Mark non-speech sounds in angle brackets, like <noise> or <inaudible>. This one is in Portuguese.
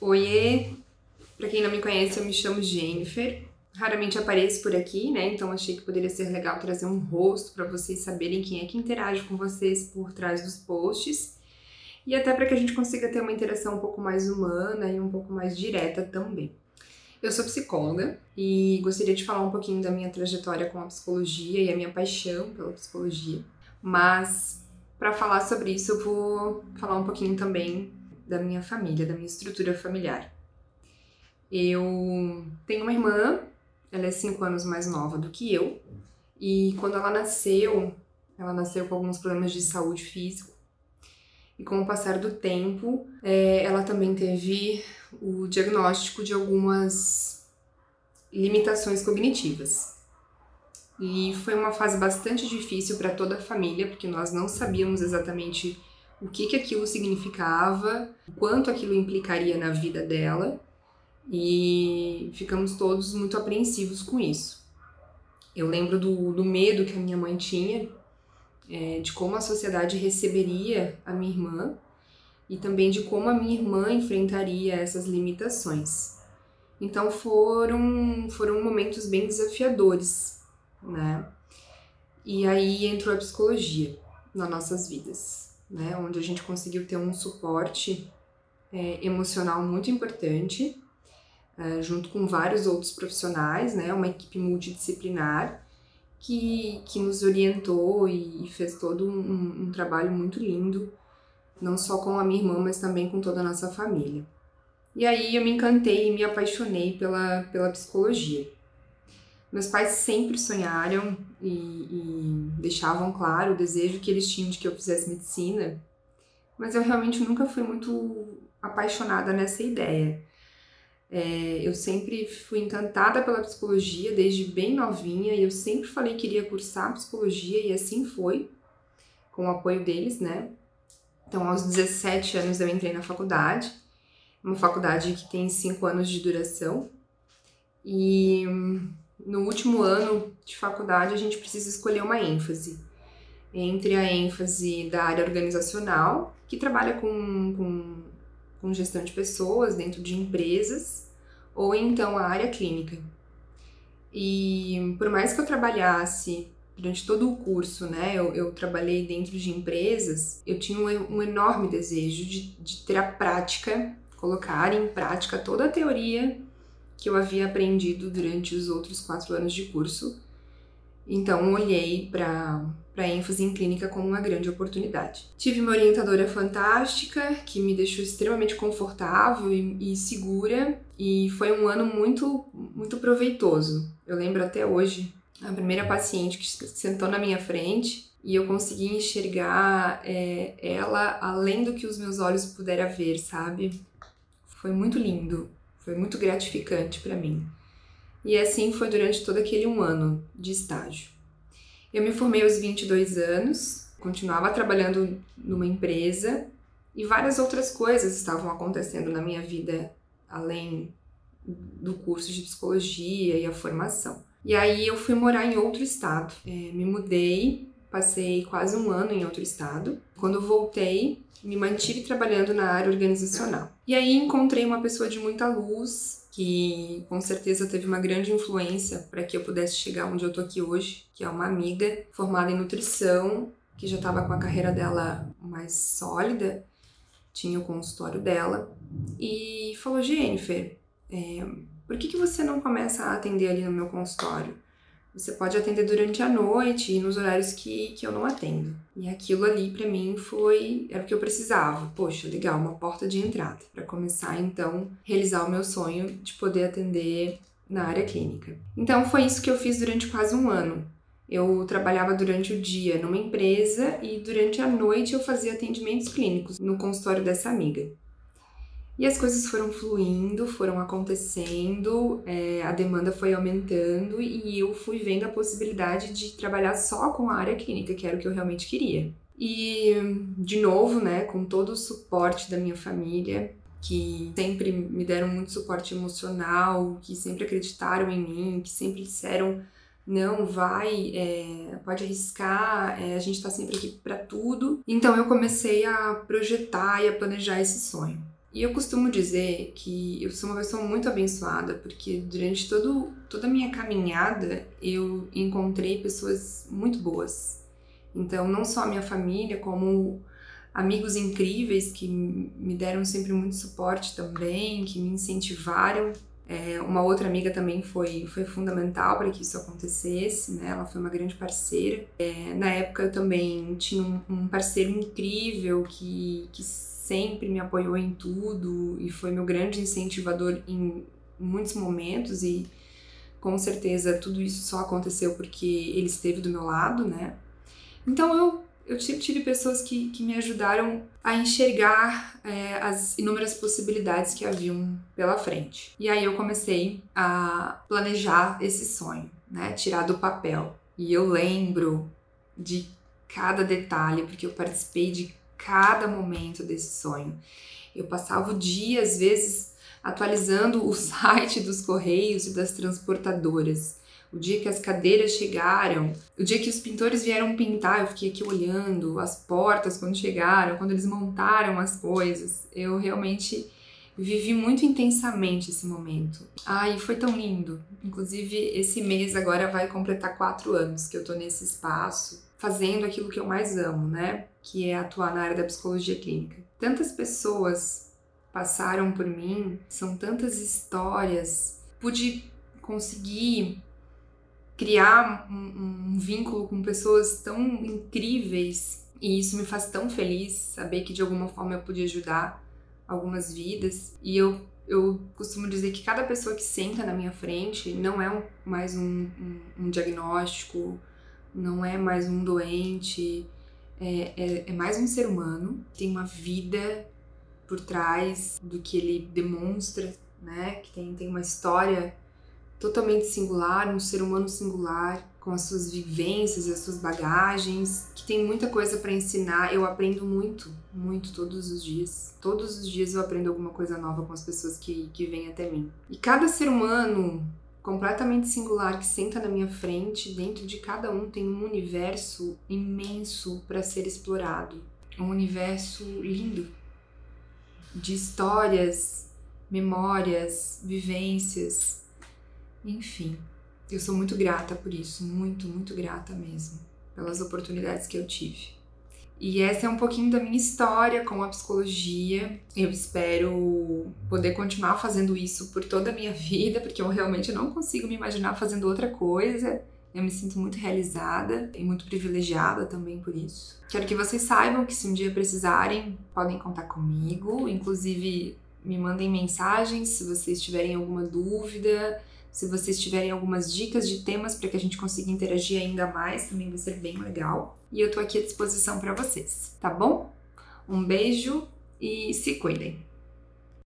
Oiê! Para quem não me conhece, eu me chamo Jennifer. Raramente apareço por aqui, né? Então achei que poderia ser legal trazer um rosto para vocês saberem quem é que interage com vocês por trás dos posts. E até para que a gente consiga ter uma interação um pouco mais humana e um pouco mais direta também. Eu sou psicóloga e gostaria de falar um pouquinho da minha trajetória com a psicologia e a minha paixão pela psicologia. Mas para falar sobre isso, eu vou falar um pouquinho também da minha família, da minha estrutura familiar. Eu tenho uma irmã, ela é cinco anos mais nova do que eu, e quando ela nasceu, ela nasceu com alguns problemas de saúde físico. E com o passar do tempo, é, ela também teve o diagnóstico de algumas limitações cognitivas. E foi uma fase bastante difícil para toda a família, porque nós não sabíamos exatamente o que, que aquilo significava, quanto aquilo implicaria na vida dela, e ficamos todos muito apreensivos com isso. Eu lembro do, do medo que a minha mãe tinha, é, de como a sociedade receberia a minha irmã e também de como a minha irmã enfrentaria essas limitações. Então foram, foram momentos bem desafiadores né? E aí entrou a psicologia nas nossas vidas, né? Onde a gente conseguiu ter um suporte é, emocional muito importante, é, junto com vários outros profissionais, né? Uma equipe multidisciplinar que, que nos orientou e fez todo um, um trabalho muito lindo, não só com a minha irmã, mas também com toda a nossa família. E aí eu me encantei e me apaixonei pela, pela psicologia. Meus pais sempre sonharam e, e, deixavam claro o desejo que eles tinham de que eu fizesse medicina, mas eu realmente nunca fui muito apaixonada nessa ideia. É, eu sempre fui encantada pela psicologia desde bem novinha e eu sempre falei que iria cursar psicologia e assim foi, com o apoio deles, né? Então, aos 17 anos eu entrei na faculdade, uma faculdade que tem 5 anos de duração, e no último ano de faculdade, a gente precisa escolher uma ênfase. Entre a ênfase da área organizacional, que trabalha com, com, com gestão de pessoas dentro de empresas, ou então a área clínica. E por mais que eu trabalhasse durante todo o curso, né, eu, eu trabalhei dentro de empresas, eu tinha um, um enorme desejo de, de ter a prática, colocar em prática toda a teoria que eu havia aprendido durante os outros quatro anos de curso. Então, olhei para a ênfase em clínica como uma grande oportunidade. Tive uma orientadora fantástica que me deixou extremamente confortável e, e segura, e foi um ano muito, muito proveitoso. Eu lembro até hoje a primeira paciente que sentou na minha frente e eu consegui enxergar é, ela além do que os meus olhos puderam ver, sabe? Foi muito lindo. Foi muito gratificante para mim. E assim foi durante todo aquele um ano de estágio. Eu me formei aos 22 anos, continuava trabalhando numa empresa e várias outras coisas estavam acontecendo na minha vida além do curso de psicologia e a formação. E aí eu fui morar em outro estado. É, me mudei, passei quase um ano em outro estado. Quando voltei, me mantive trabalhando na área organizacional. E aí encontrei uma pessoa de muita luz, que com certeza teve uma grande influência para que eu pudesse chegar onde eu tô aqui hoje, que é uma amiga formada em nutrição, que já estava com a carreira dela mais sólida, tinha o consultório dela, e falou: Jennifer, é, por que, que você não começa a atender ali no meu consultório? Você pode atender durante a noite e nos horários que, que eu não atendo. E aquilo ali para mim foi era o que eu precisava. Poxa, legal, uma porta de entrada para começar então realizar o meu sonho de poder atender na área clínica. Então foi isso que eu fiz durante quase um ano. Eu trabalhava durante o dia numa empresa e durante a noite eu fazia atendimentos clínicos no consultório dessa amiga. E as coisas foram fluindo, foram acontecendo, é, a demanda foi aumentando e eu fui vendo a possibilidade de trabalhar só com a área clínica, que era o que eu realmente queria. E, de novo, né, com todo o suporte da minha família, que sempre me deram muito suporte emocional, que sempre acreditaram em mim, que sempre disseram não, vai, é, pode arriscar, é, a gente está sempre aqui para tudo. Então eu comecei a projetar e a planejar esse sonho. E eu costumo dizer que eu sou uma pessoa muito abençoada, porque durante todo, toda a minha caminhada eu encontrei pessoas muito boas. Então, não só a minha família, como amigos incríveis que me deram sempre muito suporte também, que me incentivaram. É, uma outra amiga também foi, foi fundamental para que isso acontecesse, né? Ela foi uma grande parceira. É, na época eu também tinha um, um parceiro incrível que, que sempre me apoiou em tudo e foi meu grande incentivador em muitos momentos e com certeza tudo isso só aconteceu porque ele esteve do meu lado, né? Então eu, eu tive pessoas que, que me ajudaram a enxergar é, as inúmeras possibilidades que haviam pela frente. E aí eu comecei a planejar esse sonho, né? Tirar do papel. E eu lembro de cada detalhe, porque eu participei de cada momento desse sonho. Eu passava o dia, às vezes, atualizando o <laughs> site dos correios e das transportadoras. O dia que as cadeiras chegaram, o dia que os pintores vieram pintar, eu fiquei aqui olhando as portas quando chegaram, quando eles montaram as coisas. Eu realmente vivi muito intensamente esse momento. Ai, foi tão lindo. Inclusive, esse mês agora vai completar quatro anos que eu tô nesse espaço fazendo aquilo que eu mais amo, né? Que é atuar na área da psicologia clínica. Tantas pessoas passaram por mim, são tantas histórias. Pude conseguir criar um, um vínculo com pessoas tão incríveis e isso me faz tão feliz saber que de alguma forma eu pude ajudar algumas vidas. E eu, eu costumo dizer que cada pessoa que senta na minha frente não é um, mais um, um, um diagnóstico não é mais um doente, é, é, é mais um ser humano, tem uma vida por trás do que ele demonstra, né? Que tem, tem uma história totalmente singular, um ser humano singular, com as suas vivências as suas bagagens, que tem muita coisa para ensinar. Eu aprendo muito, muito todos os dias. Todos os dias eu aprendo alguma coisa nova com as pessoas que, que vêm até mim. E cada ser humano completamente singular que senta na minha frente, dentro de cada um tem um universo imenso para ser explorado. Um universo lindo de histórias, memórias, vivências, enfim. Eu sou muito grata por isso, muito, muito grata mesmo, pelas oportunidades que eu tive. E essa é um pouquinho da minha história com a psicologia. Eu espero poder continuar fazendo isso por toda a minha <laughs> vida, porque eu realmente não consigo me imaginar fazendo outra coisa. Eu me sinto muito realizada e muito privilegiada também por isso. Quero que vocês saibam que se um dia precisarem, podem contar comigo. Inclusive, me mandem mensagens se vocês tiverem alguma dúvida, se vocês tiverem algumas dicas de temas para que a gente consiga interagir ainda mais, também vai ser bem legal. E eu tô aqui à disposição para vocês, tá bom? Um beijo e se cuidem!